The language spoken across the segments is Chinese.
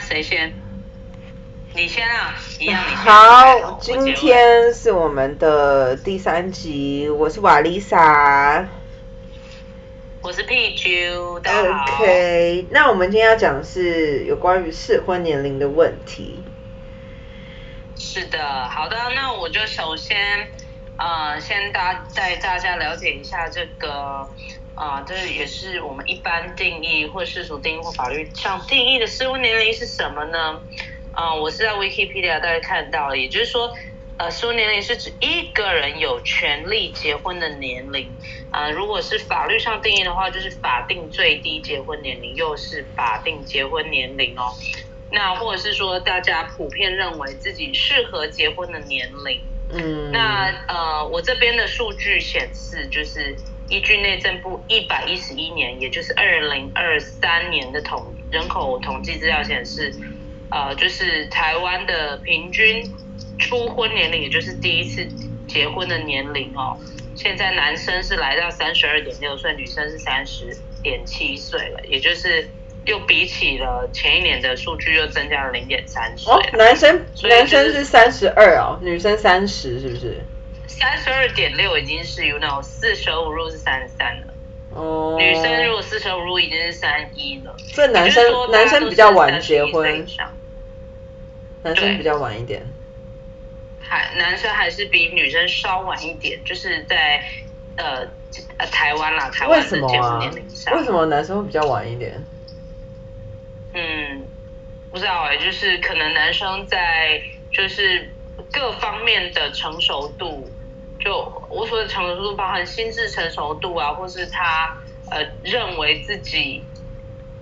谁先？你先啊，一样。你先好，今天是我们的第三集，我是瓦丽莎，我是 Pichu，大家好。OK，那我们今天要讲的是有关于适婚年龄的问题。是的，好的，那我就首先，呃，先大带大家了解一下这个。啊，这也是我们一般定义或世俗定义或法律上定义的适婚年龄是什么呢？啊，我是在 Wikipedia 大概看到了，也就是说，呃，适婚年龄是指一个人有权利结婚的年龄。啊，如果是法律上定义的话，就是法定最低结婚年龄，又是法定结婚年龄哦。那或者是说，大家普遍认为自己适合结婚的年龄。嗯。那呃，我这边的数据显示就是。依据内政部一百一十一年，也就是二零二三年的统人口统计资料显示，呃，就是台湾的平均初婚年龄，也就是第一次结婚的年龄哦，现在男生是来到三十二点六岁，女生是三十点七岁了，也就是又比起了前一年的数据又增加了零点三岁。哦，男生男生是三十二哦，女生三十是不是？三十二点六已经是 you know 四舍五入是三十三了。哦。女生如果四舍五入已经是三一了。这男生男生比较晚结婚。男生比较晚一点。还男生还是比女生稍晚一点，就是在呃呃台湾啦，台湾的结婚年龄上。为什么啊？为什么男生会比较晚一点？嗯，不知道哎，就是可能男生在就是各方面的成熟度。就我所谓的成熟度，包含心智成熟度啊，或是他呃认为自己，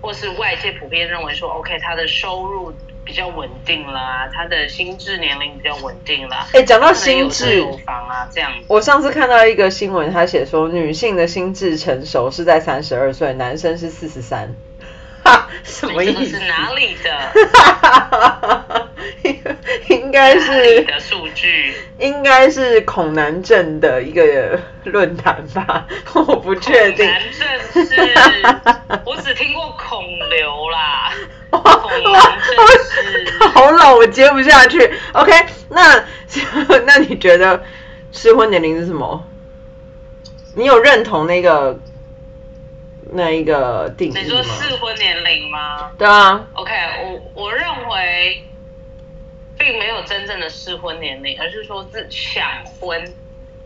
或是外界普遍认为说，OK，他的收入比较稳定啦，他的心智年龄比较稳定啦。哎，讲到心智，有房啊这样。我上次看到一个新闻，他写说女性的心智成熟是在三十二岁，男生是四十三。哈，什么意思？是哪里的？应该是的数据，应该是恐男症的一个论坛吧，我不确定。恐男症是，我只听过孔刘啦。恐男症是，好老，我接不下去。OK，那那你觉得适婚年龄是什么？你有认同那个那一个定义吗？你说适婚年龄吗？对啊。OK，我我认为。并没有真正的适婚年龄，而是说是想婚。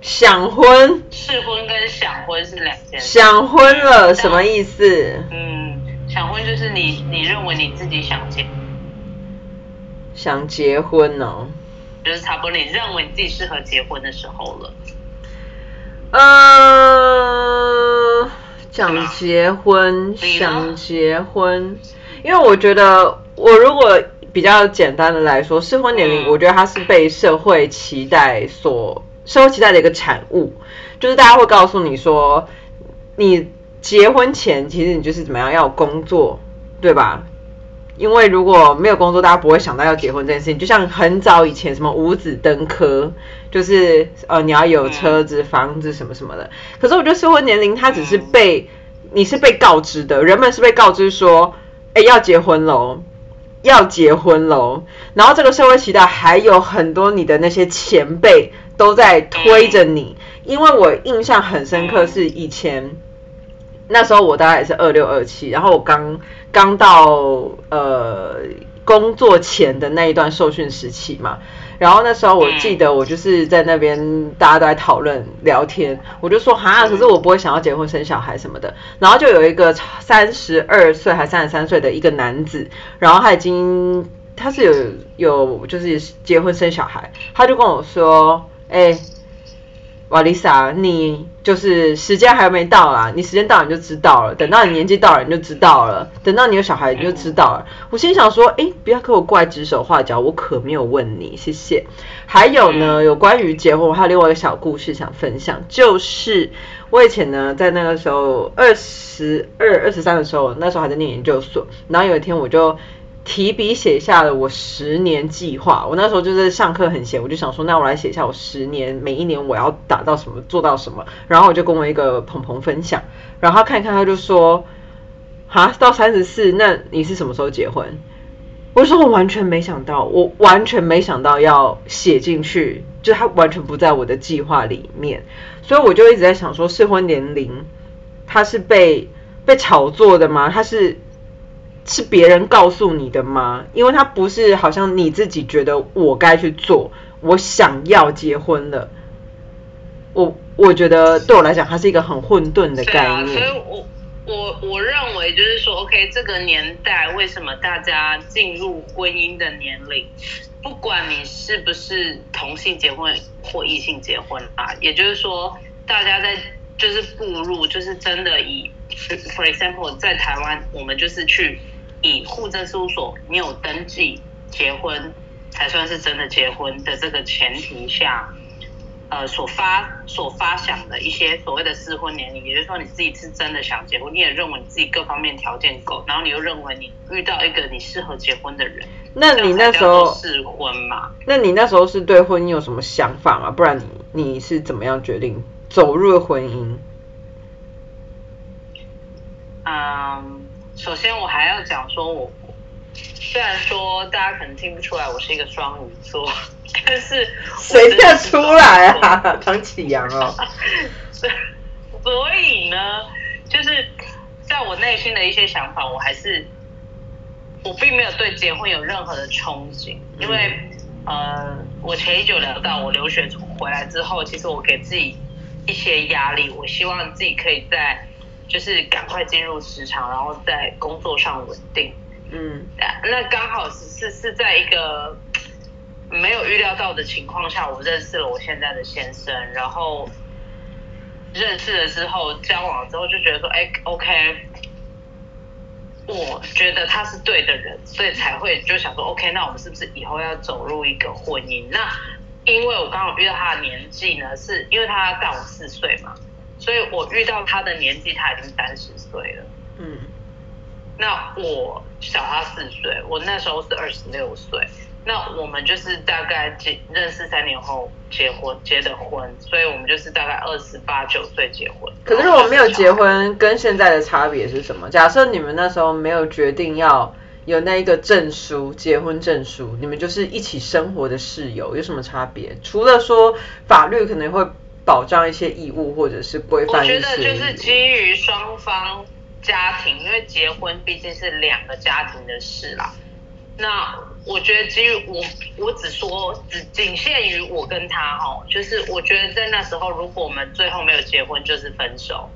想婚？适婚跟想婚是两件事。想婚了什么意思？嗯，想婚就是你你认为你自己想结，想结婚哦，就是差不多你认为你自己适合结婚的时候了。嗯、呃，想结婚，想结婚，因为我觉得我如果。比较简单的来说，适婚年龄，我觉得它是被社会期待所社会期待的一个产物，就是大家会告诉你说，你结婚前其实你就是怎么样要工作，对吧？因为如果没有工作，大家不会想到要结婚这件事情。就像很早以前什么五子登科，就是呃你要有车子、房子什么什么的。可是我觉得适婚年龄它只是被你是被告知的，人们是被告知说，哎要结婚喽。要结婚喽，然后这个社会期待还有很多你的那些前辈都在推着你，因为我印象很深刻是以前那时候我大概也是二六二七，然后我刚刚到呃工作前的那一段受训时期嘛。然后那时候我记得我就是在那边大家都在讨论聊天，我就说哈，可是我不会想要结婚生小孩什么的。然后就有一个三十二岁还三十三岁的一个男子，然后他已经他是有有就是结婚生小孩，他就跟我说，哎。瓦丽莎，你就是时间还没到啦，你时间到了你就知道了，等到你年纪到了你就知道了，等到你有小孩你就知道了。我心想说，哎，不要给我过来指手画脚，我可没有问你，谢谢。还有呢，有关于结婚，我还有另外一个小故事想分享，就是我以前呢，在那个时候二十二、二十三的时候，那时候还在念研究所，然后有一天我就。提笔写下了我十年计划。我那时候就是上课很闲，我就想说，那我来写一下我十年，每一年我要达到什么，做到什么。然后我就跟我一个朋朋分享，然后他看一看，他就说：“哈，到三十四，那你是什么时候结婚？”我说我完全没想到，我完全没想到要写进去，就他完全不在我的计划里面，所以我就一直在想说，适婚年龄它是被被炒作的吗？它是是别人告诉你的吗？因为他不是好像你自己觉得我该去做，我想要结婚了，我我觉得对我来讲，它是一个很混沌的概念。所以我。我我认为就是说，OK，这个年代为什么大家进入婚姻的年龄，不管你是不是同性结婚或异性结婚啊，也就是说，大家在就是步入就是真的以，for example，在台湾，我们就是去以户政事务所你有登记结婚才算是真的结婚的这个前提下。呃，所发所发想的一些所谓的适婚年龄，也就是说你自己是真的想结婚，你也认为你自己各方面条件够，然后你又认为你遇到一个你适合结婚的人，那你那时候适婚嘛？那你那时候是对婚姻有什么想法吗？不然你你是怎么样决定走入婚姻？嗯，首先我还要讲说我，我虽然说大家可能听不出来，我是一个双鱼座。但是谁叫出来啊？唐启阳哦。所以呢，就是在我内心的一些想法，我还是我并没有对结婚有任何的憧憬，因为呃，我前一久聊到我留学回来之后，其实我给自己一些压力，我希望自己可以在就是赶快进入职场，然后在工作上稳定。嗯，那刚好是是是在一个。没有预料到的情况下，我认识了我现在的先生，然后认识了之后，交往了之后就觉得说，哎，OK，我觉得他是对的人，所以才会就想说，OK，那我们是不是以后要走入一个婚姻？那因为我刚好遇到他的年纪呢，是因为他大我四岁嘛，所以我遇到他的年纪，他已经三十岁了。嗯，那我小他四岁，我那时候是二十六岁。那我们就是大概结认识三年后结婚结的婚，所以我们就是大概二十八九岁结婚。可是如果没有结婚，跟现在的差别是什么？假设你们那时候没有决定要有那一个证书，结婚证书，你们就是一起生活的室友，有什么差别？除了说法律可能会保障一些义务或者是规范。我觉得就是基于双方家庭，因为结婚毕竟是两个家庭的事啦。那我觉得基于我，我只说只仅限于我跟他哦，就是我觉得在那时候，如果我们最后没有结婚，就是分手。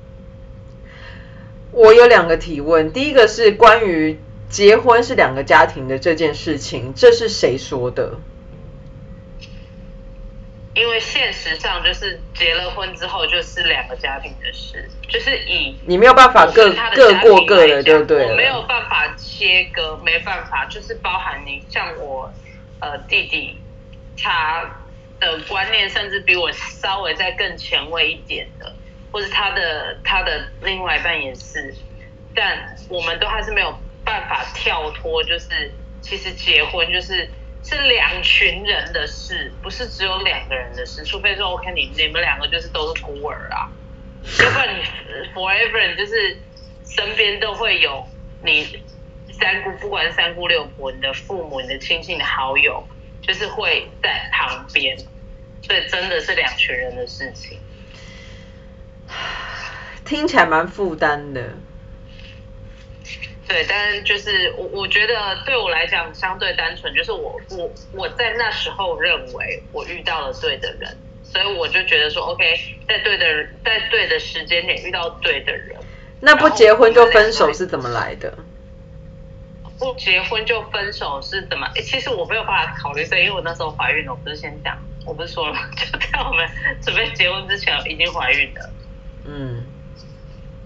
我有两个提问，第一个是关于结婚是两个家庭的这件事情，这是谁说的？因为现实上就是结了婚之后就是两个家庭的事，就是以你没有办法各各过各的，对不对？我没有办法切割，没办法，就是包含你像我呃弟弟，他的观念甚至比我稍微再更前卫一点的，或者他的他的另外一半也是，但我们都还是没有办法跳脱，就是其实结婚就是。是两群人的事，不是只有两个人的事。除非说，OK，你你们两个就是都是孤儿啊，要不然你 forever 就是身边都会有你三姑，不管是三姑六婆，你的父母、你的亲戚、你的好友，就是会在旁边。所以真的是两群人的事情，听起来蛮负担的。对，但是就是我我觉得对我来讲相对单纯，就是我我我在那时候认为我遇到了对的人，所以我就觉得说 OK，在对的在对的时间点遇到对的人。那不结婚就分手是怎么来的？不结婚就分手是怎么？其实我没有办法考虑这，因为我那时候怀孕了，我不是先讲，我不是说了吗？就在我们准备结婚之前已经怀孕了。嗯。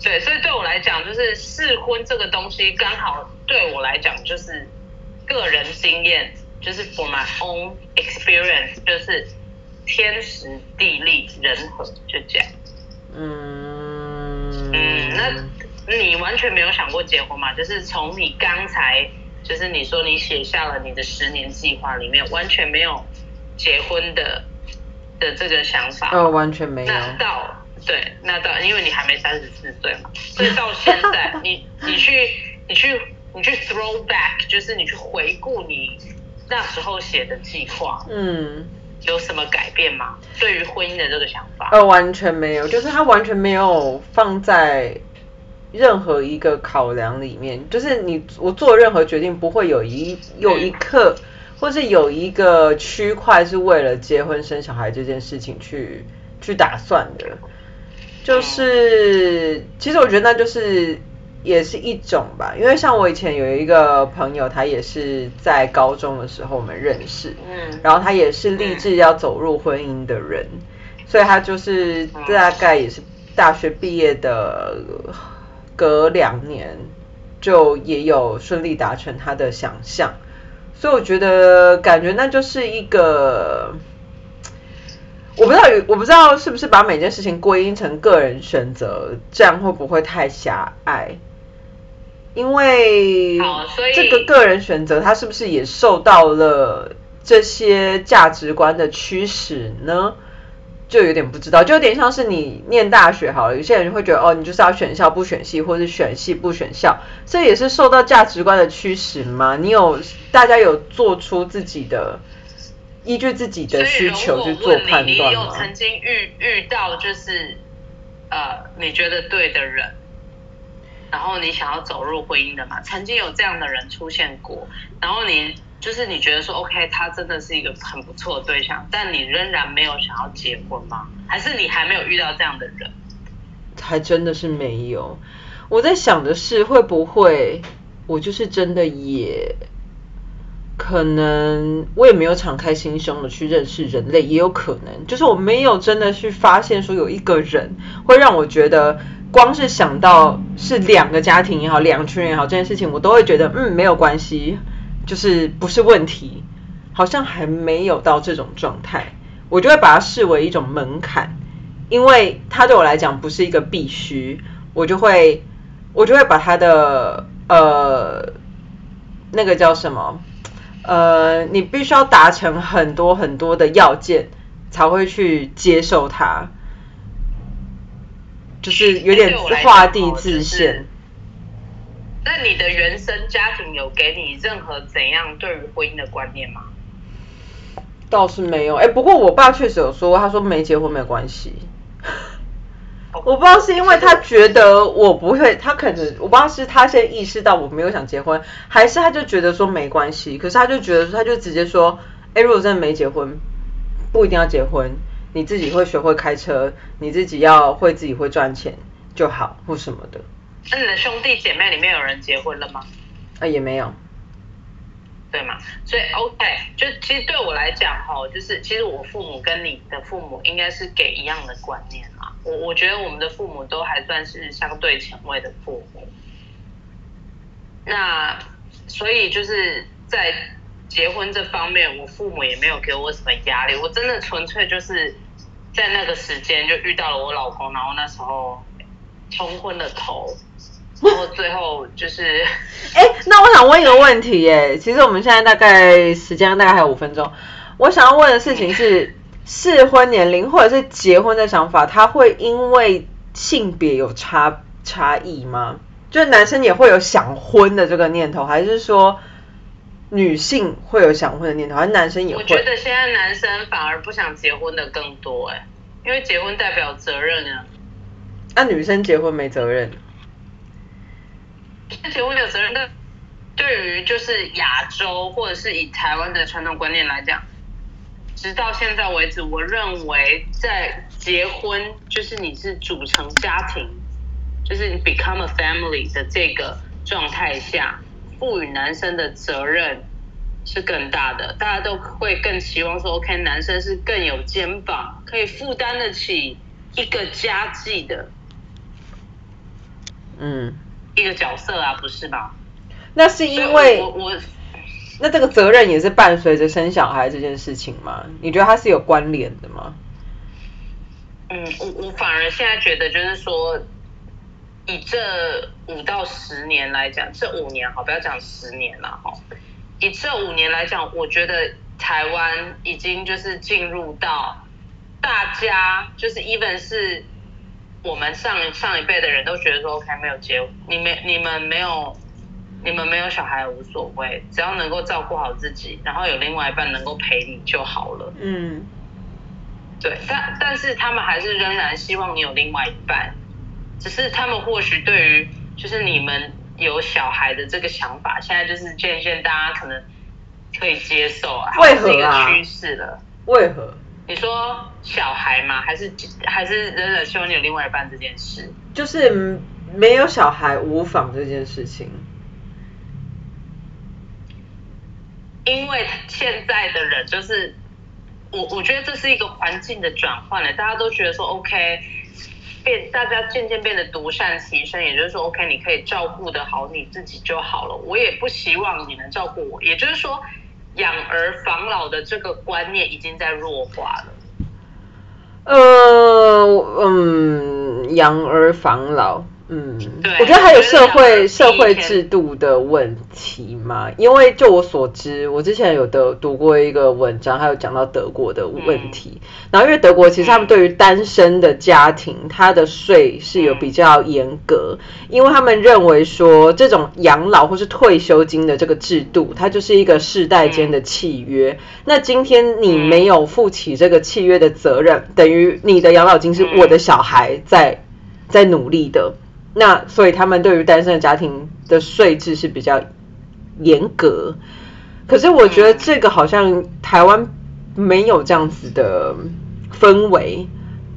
对，所以对我来讲，就是试婚这个东西，刚好对我来讲就是个人经验，就是 for my own experience，就是天时地利人和，就这样。嗯嗯，那你完全没有想过结婚吗？就是从你刚才，就是你说你写下了你的十年计划里面，完全没有结婚的的这个想法。哦，完全没有。那到。对，那到因为你还没三十四岁嘛，所以到现在，你你去你去你去 throw back，就是你去回顾你那时候写的计划，嗯，有什么改变吗？对于婚姻的这个想法？呃，完全没有，就是他完全没有放在任何一个考量里面，就是你我做任何决定不会有一有一刻，嗯、或是有一个区块是为了结婚生小孩这件事情去去打算的，就是、嗯、其实我觉得那就是。也是一种吧，因为像我以前有一个朋友，他也是在高中的时候我们认识，嗯，然后他也是立志要走入婚姻的人，所以他就是大概也是大学毕业的隔两年，就也有顺利达成他的想象，所以我觉得感觉那就是一个，我不知道我不知道是不是把每件事情归因成个人选择，这样会不会太狭隘？因为这个个人选择，它是不是也受到了这些价值观的驱使呢？就有点不知道，就有点像是你念大学好了，有些人会觉得哦，你就是要选校不选系，或是选系不选校，这也是受到价值观的驱使吗？你有大家有做出自己的依据自己的需求去做判断吗？你有曾经遇遇到就是呃，你觉得对的人？然后你想要走入婚姻的嘛？曾经有这样的人出现过，然后你就是你觉得说，OK，他真的是一个很不错的对象，但你仍然没有想要结婚吗？还是你还没有遇到这样的人？还真的是没有。我在想的是，会不会我就是真的也可能，我也没有敞开心胸的去认识人类，也有可能就是我没有真的去发现说有一个人会让我觉得。光是想到是两个家庭也好，两群人也好，这件事情我都会觉得，嗯，没有关系，就是不是问题，好像还没有到这种状态，我就会把它视为一种门槛，因为它对我来讲不是一个必须，我就会，我就会把它的呃那个叫什么，呃，你必须要达成很多很多的要件才会去接受它。就是有点画地自限。那你的原生家庭有给你任何怎样对于婚姻的观念吗？倒是没有，哎，不过我爸确实有说，他说没结婚没关系。我不知道是因为他觉得我不会，他可能我不知道是他先意识到我没有想结婚，还是他就觉得说没关系。可是他就觉得他就直接说，哎，如果真的没结婚，不一定要结婚。你自己会学会开车，你自己要会自己会赚钱就好，或什么的。那你的兄弟姐妹里面有人结婚了吗？啊，也没有。对嘛？所以 OK，就其实对我来讲哈，就是其实我父母跟你的父母应该是给一样的观念啊。我我觉得我们的父母都还算是相对前卫的父母。那所以就是在。结婚这方面，我父母也没有给我什么压力，我真的纯粹就是在那个时间就遇到了我老公，然后那时候冲昏了头，然后最后就是，哎，那我想问一个问题，耶，其实我们现在大概时间大概还有五分钟，我想要问的事情是，适婚年龄或者是结婚的想法，他会因为性别有差差异吗？就是男生也会有想婚的这个念头，还是说？女性会有想婚的念头，而男生也会。我觉得现在男生反而不想结婚的更多哎，因为结婚代表责任啊。那女生结婚没责任？结婚有责任，但对于就是亚洲或者是以台湾的传统观念来讲，直到现在为止，我认为在结婚就是你是组成家庭，就是你 become a family 的这个状态下。赋予男生的责任是更大的，大家都会更期望说，OK，男生是更有肩膀，可以负担得起一个家计的，嗯，一个角色啊，不是吧？那是因为我，我那这个责任也是伴随着生小孩这件事情吗？你觉得它是有关联的吗？嗯，我我反而现在觉得就是说。以这五到十年来讲，这五年好，不要讲十年了哈。以这五年来讲，我觉得台湾已经就是进入到大家就是 even 是我们上上一辈的人都觉得说，OK 没有结，你没你们没有你们没有小孩无所谓，只要能够照顾好自己，然后有另外一半能够陪你就好了。嗯，对，但但是他们还是仍然希望你有另外一半，只是他们或许对于就是你们有小孩的这个想法，现在就是渐渐大家可能可以接受啊，为何一个趋势了。为何？你说小孩吗？还是还是仍然希望你有另外一半这件事？就是没有小孩无妨这件事情。因为现在的人就是，我我觉得这是一个环境的转换了，大家都觉得说 OK，变大家渐渐变得独善其身，也就是说 OK，你可以照顾得好你自己就好了，我也不希望你能照顾我，也就是说，养儿防老的这个观念已经在弱化了。呃，嗯，养儿防老。嗯，对，我觉得还有社会社会制度的问题嘛，因为就我所知，我之前有的读过一个文章，还有讲到德国的问题。嗯、然后因为德国其实他们对于单身的家庭，他的税是有比较严格，因为他们认为说这种养老或是退休金的这个制度，它就是一个世代间的契约。那今天你没有负起这个契约的责任，等于你的养老金是我的小孩在在努力的。那所以他们对于单身的家庭的税制是比较严格，可是我觉得这个好像台湾没有这样子的氛围，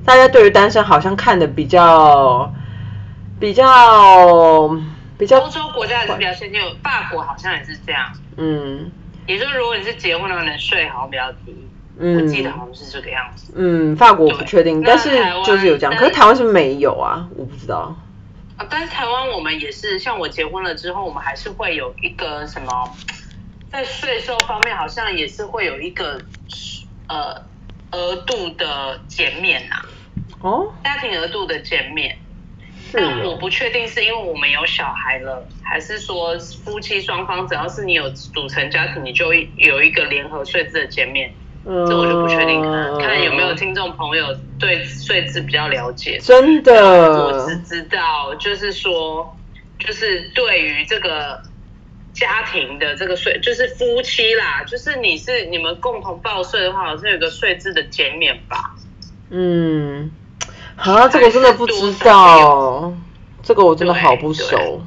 大家对于单身好像看的比较比较比较。欧洲国家也是比较先进，法国好像也是这样。嗯，也就是如果你是结婚的话，你的税好像比较低。嗯，我记得好像是这个样子。嗯，法国不确定，但是就是有这样，可是台湾是没有啊，我不知道。啊，但是台湾我们也是，像我结婚了之后，我们还是会有一个什么，在税收方面好像也是会有一个呃额度的减免呐、啊。哦。家庭额度的减免。是。但我不确定是因为我们有小孩了，还是说夫妻双方只要是你有组成家庭，你就有一个联合税制的减免。这我就不确定了，看有没有听众朋友对税制比较了解。真的，我只知道就是说，就是对于这个家庭的这个税，就是夫妻啦，就是你是你们共同报税的话，好像有个税制的减免吧。嗯，啊，这个我真的不知道，这个我真的好不熟。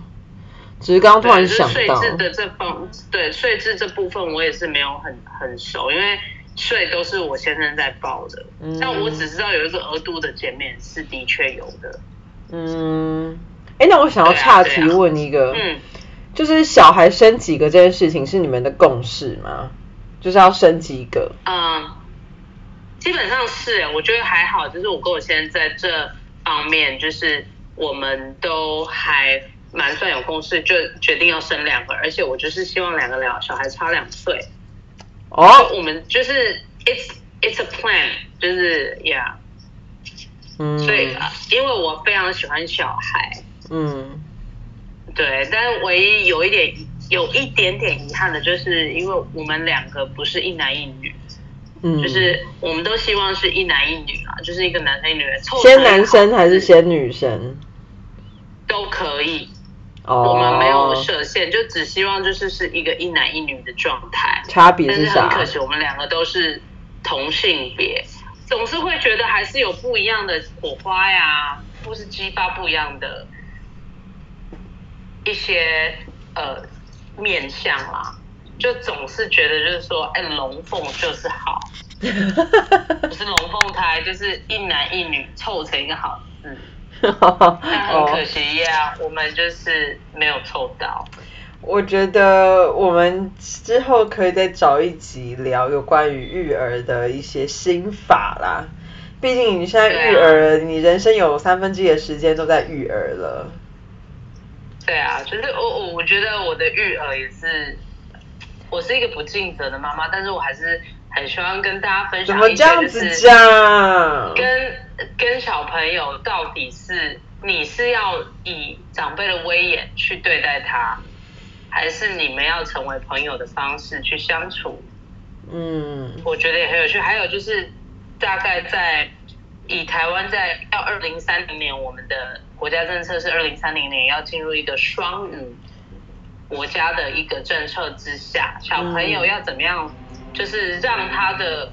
只是刚刚突然想到，税制的这方，对税制这部分我也是没有很很熟，因为。税都是我先生在报的，但我只知道有一个额度的减免是的确有的。嗯，哎，那我想要岔题问一个，啊啊、嗯，就是小孩生几个这件事情是你们的共识吗？就是要生几个？嗯，基本上是，我觉得还好，就是我跟我先生在这方面，就是我们都还蛮算有共识，就决定要生两个，而且我就是希望两个两小孩差两岁。哦，oh, 我们就是 it's it's a plan，就是 yeah，嗯，所以因为我非常喜欢小孩，嗯，对，但唯一有一点有一点点遗憾的就是，因为我们两个不是一男一女，嗯，就是我们都希望是一男一女啊，就是一个男生一女的凑，先男生还是先女生？都可以。我们没有设限，就只希望就是是一个一男一女的状态。差别是啥？但是很可惜，我们两个都是同性别，总是会觉得还是有不一样的火花呀，或是激发不一样的一些呃面相啦。就总是觉得就是说，哎，龙凤就是好，不是龙凤胎，就是一男一女凑成一个好字。很可惜呀，我们就是没有凑到。我觉得我们之后可以再找一集聊有关于育儿的一些心法啦。毕竟你现在育儿，啊、你人生有三分之一的时间都在育儿了。对啊，就是我我我觉得我的育儿也是，我是一个不尽责的妈妈，但是我还是很希望跟大家分享一些，就是跟。跟小朋友到底是你是要以长辈的威严去对待他，还是你们要成为朋友的方式去相处？嗯，我觉得也很有趣。还有就是，大概在以台湾在要二零三零年，我们的国家政策是二零三零年要进入一个双语国家的一个政策之下，小朋友要怎么样，就是让他的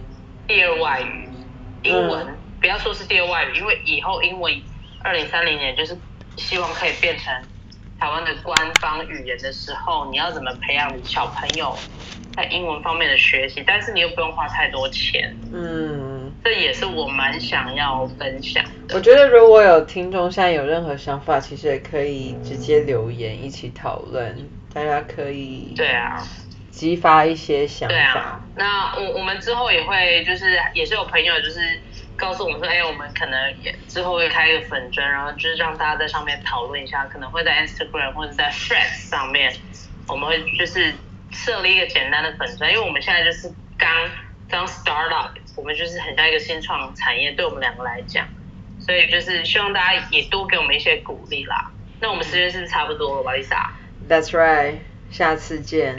第二外语英文，嗯、不要说是第二外语，因为以后英文二零三零年就是希望可以变成台湾的官方语言的时候，你要怎么培养小朋友在英文方面的学习，但是你又不用花太多钱，嗯，这也是我蛮想要分享的。我觉得如果有听众现在有任何想法，其实也可以直接留言一起讨论，大家可以对啊激发一些想法。对啊，那我我们之后也会就是也是有朋友就是告诉我们说，哎，我们可能也之后会开一个粉专，然后就是让大家在上面讨论一下，可能会在 Instagram 或者在 Threads 上面，我们会就是。设立一个简单的粉专，因为我们现在就是刚刚 start up，我们就是很像一个新创产业，对我们两个来讲，所以就是希望大家也多给我们一些鼓励啦。那我们时间是差不多了吧，Lisa？That's right，下次见。